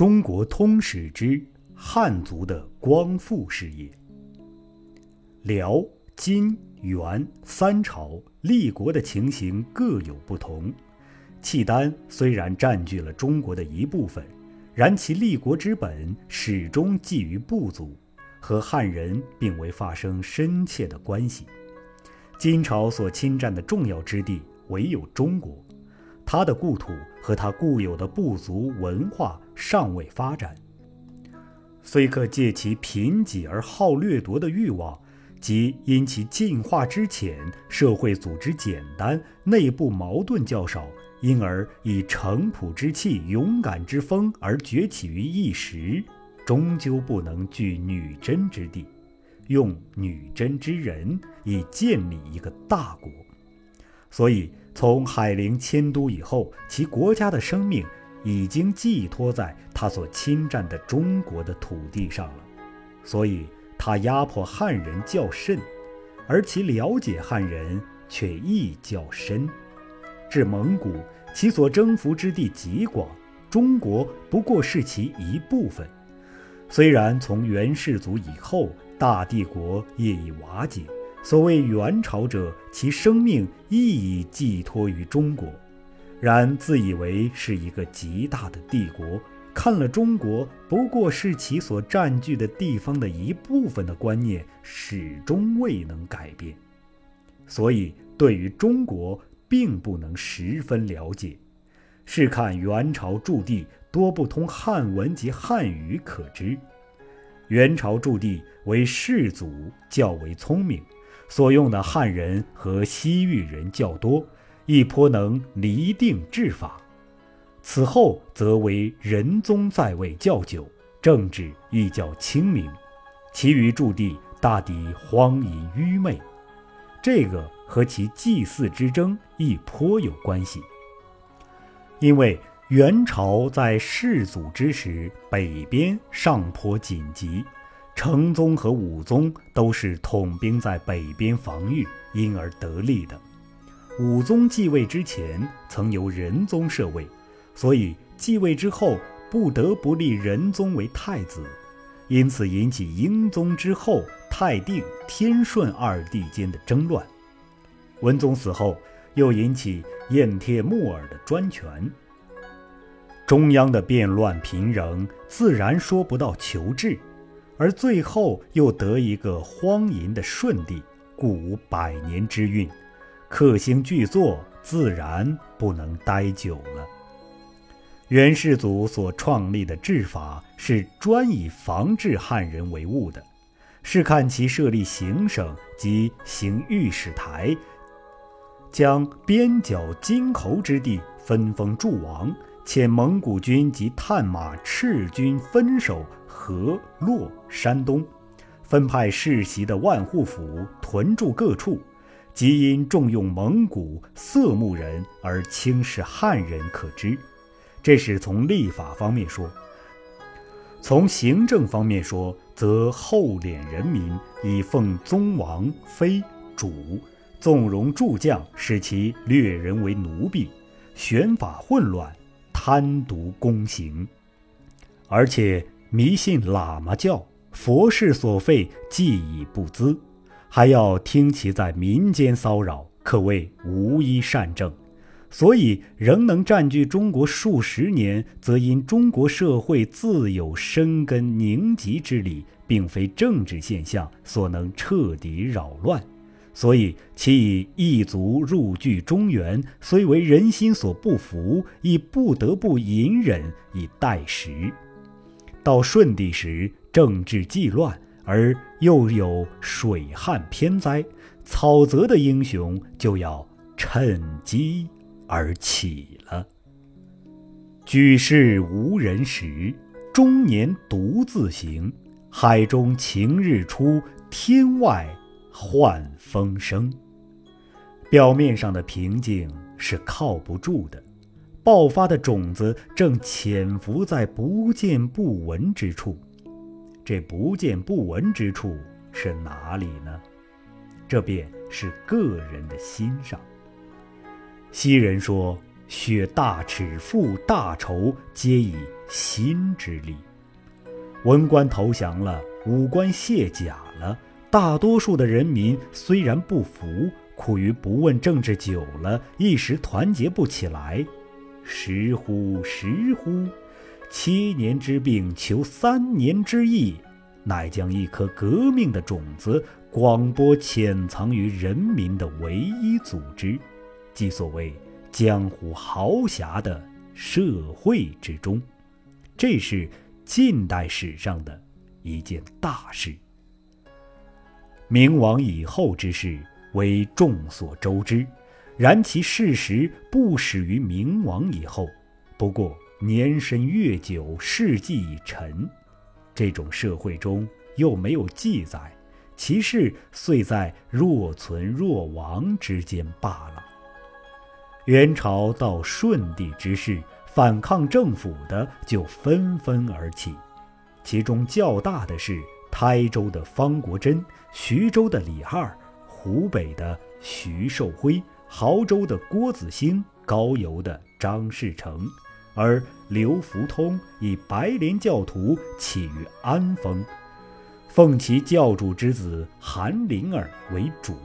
中国通史之汉族的光复事业。辽、金、元三朝立国的情形各有不同。契丹虽然占据了中国的一部分，然其立国之本始终寄于部族，和汉人并未发生深切的关系。金朝所侵占的重要之地唯有中国，他的故土和他固有的部族文化尚未发展，虽可借其贫瘠而好掠夺的欲望。即因其进化之浅，社会组织简单，内部矛盾较少，因而以诚朴之气、勇敢之风而崛起于一时，终究不能具女真之地，用女真之人以建立一个大国。所以，从海陵迁都以后，其国家的生命已经寄托在他所侵占的中国的土地上了。所以。他压迫汉人较甚，而其了解汉人却亦较深。至蒙古，其所征服之地极广，中国不过是其一部分。虽然从元世祖以后，大帝国业已瓦解，所谓元朝者，其生命亦已寄托于中国，然自以为是一个极大的帝国。看了中国不过是其所占据的地方的一部分的观念，始终未能改变，所以对于中国并不能十分了解。试看元朝驻地多不通汉文及汉语可知，元朝驻地为士族较为聪明，所用的汉人和西域人较多，亦颇能离定制法。此后则为仁宗在位较久，政治亦较清明，其余驻地大抵荒淫愚昧。这个和其祭祀之争亦颇有关系。因为元朝在世祖之时，北边上坡紧急，成宗和武宗都是统兵在北边防御，因而得利的。武宗继位之前，曾由仁宗摄位。所以继位之后，不得不立仁宗为太子，因此引起英宗之后泰定、天顺二帝间的争乱。文宗死后，又引起燕帖木儿的专权。中央的变乱频仍，自然说不到求治，而最后又得一个荒淫的顺帝，故无百年之运，克星巨作，自然不能待久了。元世祖所创立的治法是专以防治汉人为务的，是看其设立行省及行御史台，将边角金侯之地分封诸王，遣蒙古军及探马赤军分守河洛山东，分派世袭的万户府屯驻各处，即因重用蒙古色目人而轻视汉人可知。这是从立法方面说；从行政方面说，则厚敛人民，以奉宗王妃主，纵容诸将，使其掠人为奴婢，选法混乱，贪渎公行，而且迷信喇嘛教，佛事所费计以不资，还要听其在民间骚扰，可谓无一善政。所以仍能占据中国数十年，则因中国社会自有生根凝集之理，并非政治现象所能彻底扰乱。所以其以异族入据中原，虽为人心所不服，亦不得不隐忍以待时。到舜帝时，政治既乱，而又有水旱偏灾，草泽的英雄就要趁机。而起了。举世无人时，中年独自行。海中晴日出，天外换风声。表面上的平静是靠不住的，爆发的种子正潜伏在不见不闻之处。这不见不闻之处是哪里呢？这便是个人的心上。昔人说：“雪大尺，负大仇，皆以心之力。文官投降了，武官卸甲了，大多数的人民虽然不服，苦于不问政治久了，一时团结不起来。时乎时乎，七年之病求三年之益，乃将一颗革命的种子广播潜藏于人民的唯一组织，即所谓江湖豪侠的社会之中。这是。近代史上的一件大事。明亡以后之事为众所周知，然其事实不始于明亡以后。不过年深月久，事迹已沉，这种社会中又没有记载，其事遂在若存若亡之间罢了。元朝到顺帝之事。反抗政府的就纷纷而起，其中较大的是台州的方国珍、徐州的李二、湖北的徐寿辉、亳州的郭子兴、高邮的张士诚，而刘福通以白莲教徒起于安丰，奉其教主之子韩林儿为主。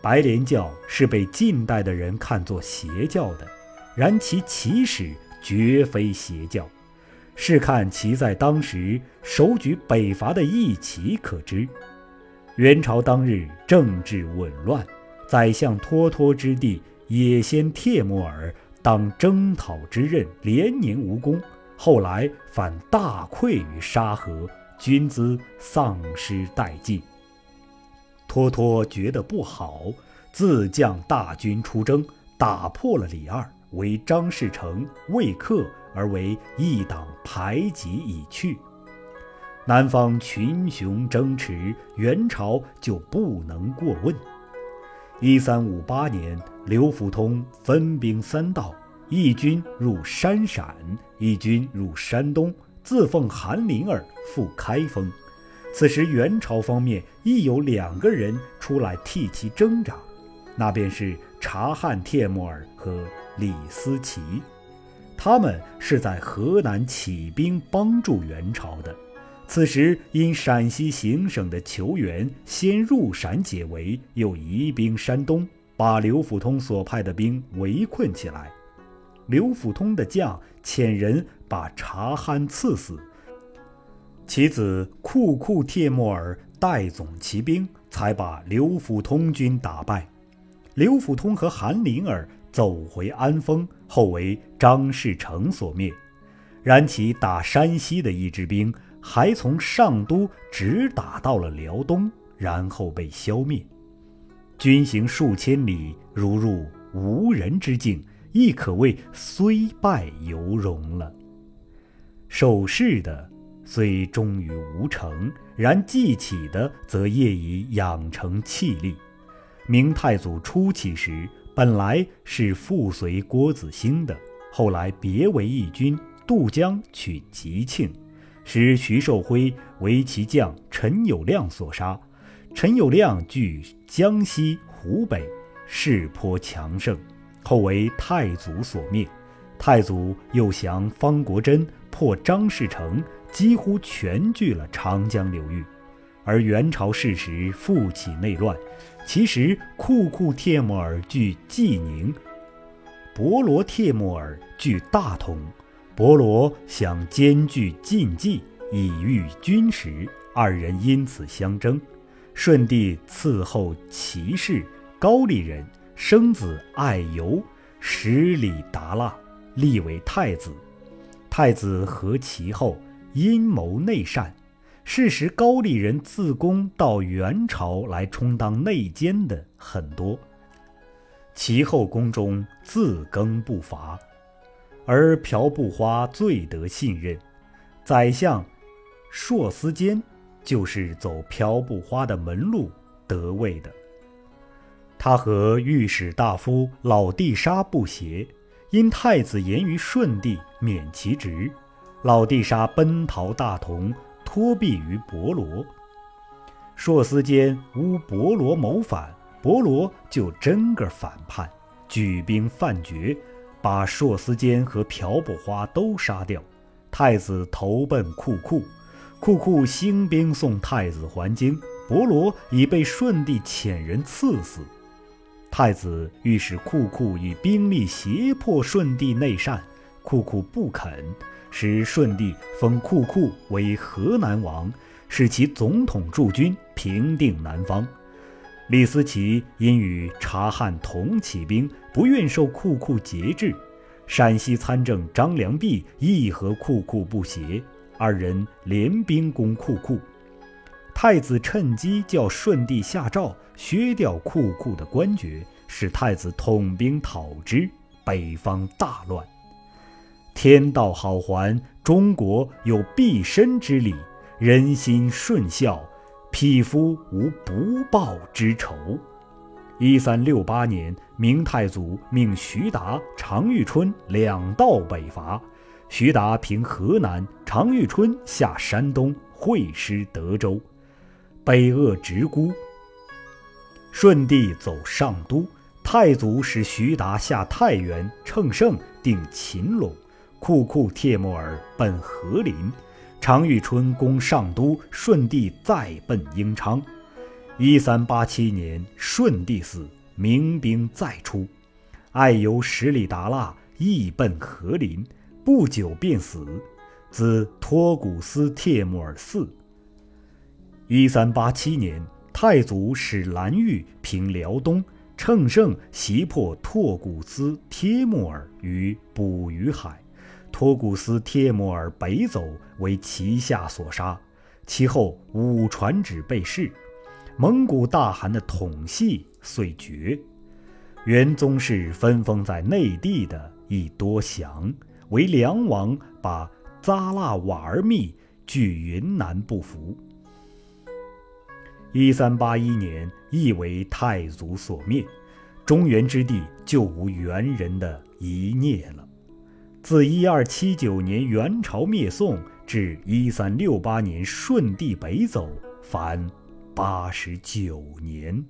白莲教是被近代的人看作邪教的。然其起始绝非邪教，试看其在当时手举北伐的义旗可知。元朝当日政治紊乱，宰相脱脱之弟也先帖木儿当征讨之任，连年无功，后来反大溃于沙河，军资丧失殆尽。脱脱觉得不好，自将大军出征，打破了李二。为张士诚、魏克而为一党排挤已去，南方群雄争持，元朝就不能过问。一三五八年，刘福通分兵三道，一军入山陕，一军入山东，自奉韩林儿赴开封。此时元朝方面亦有两个人出来替其挣扎，那便是察罕帖木儿和。李思齐，他们是在河南起兵帮助元朝的。此时因陕西行省的求援，先入陕解围，又移兵山东，把刘辅通所派的兵围困起来。刘辅通的将遣人把察罕赐死，其子库库帖木儿代总骑兵，才把刘辅通军打败。刘辅通和韩林儿。走回安丰后，为张士诚所灭。然其打山西的一支兵，还从上都直打到了辽东，然后被消灭。军行数千里，如入无人之境，亦可谓虽败犹荣了。守势的虽终于无成，然记起的则业已养成气力。明太祖初起时。本来是附随郭子兴的，后来别为义军渡江取吉庆，使徐寿辉为其将陈友谅所杀。陈友谅据江西、湖北，势颇强盛，后为太祖所灭。太祖又降方国珍，破张士诚，几乎全据了长江流域。而元朝事时复起内乱，其实库库帖木儿据济宁，博罗帖木儿据大同。博罗想兼具禁忌，以御军时，二人因此相争。顺帝赐后齐氏，高丽人，生子爱由，十里达腊，立为太子。太子和其后，阴谋内善。事实，高丽人自宫到元朝来充当内奸的很多，其后宫中自更不乏，而朴不花最得信任。宰相硕思坚就是走朴不花的门路得位的。他和御史大夫老地沙不协，因太子言于顺帝，免其职。老地沙奔逃大同。托庇于伯罗，硕思坚诬伯罗谋反，伯罗就真个反叛，举兵犯绝，把硕斯坚和朴不花都杀掉。太子投奔库库，库库兴兵送太子还京，伯罗已被顺帝遣人赐死。太子欲使库库以兵力胁迫顺帝内禅，库库不肯，使顺帝封库库为河南王，使其总统驻军平定南方。李思齐因与察汉同起兵，不愿受库库节制。陕西参政张良弼亦和库库不协，二人联兵攻库库。太子趁机叫顺帝下诏削掉库库的官爵，使太子统兵讨之，北方大乱。天道好还，中国有必身之理，人心顺孝，匹夫无不报之仇。一三六八年，明太祖命徐达、常遇春两道北伐，徐达平河南，常遇春下山东，会师德州。北扼直沽，顺帝走上都，太祖使徐达下太原，乘胜定秦陇，库库帖木儿奔和林，常遇春攻上都，顺帝再奔英昌。一三八七年，顺帝死，明兵再出，爱由十里达腊亦奔和林，不久便死，子托古斯帖木儿嗣。一三八七年，太祖使蓝玉平辽东，乘胜袭破拓古斯帖木儿于捕鱼海。托古斯帖木儿北走，为旗下所杀。其后五传旨被弑，蒙古大汗的统系遂绝。元宗室分封在内地的亦多降，唯梁王把扎剌瓦尔密据云南不服。一三八一年，亦为太祖所灭，中原之地就无元人的遗孽了。自一二七九年元朝灭宋至一三六八年顺帝北走，凡八十九年。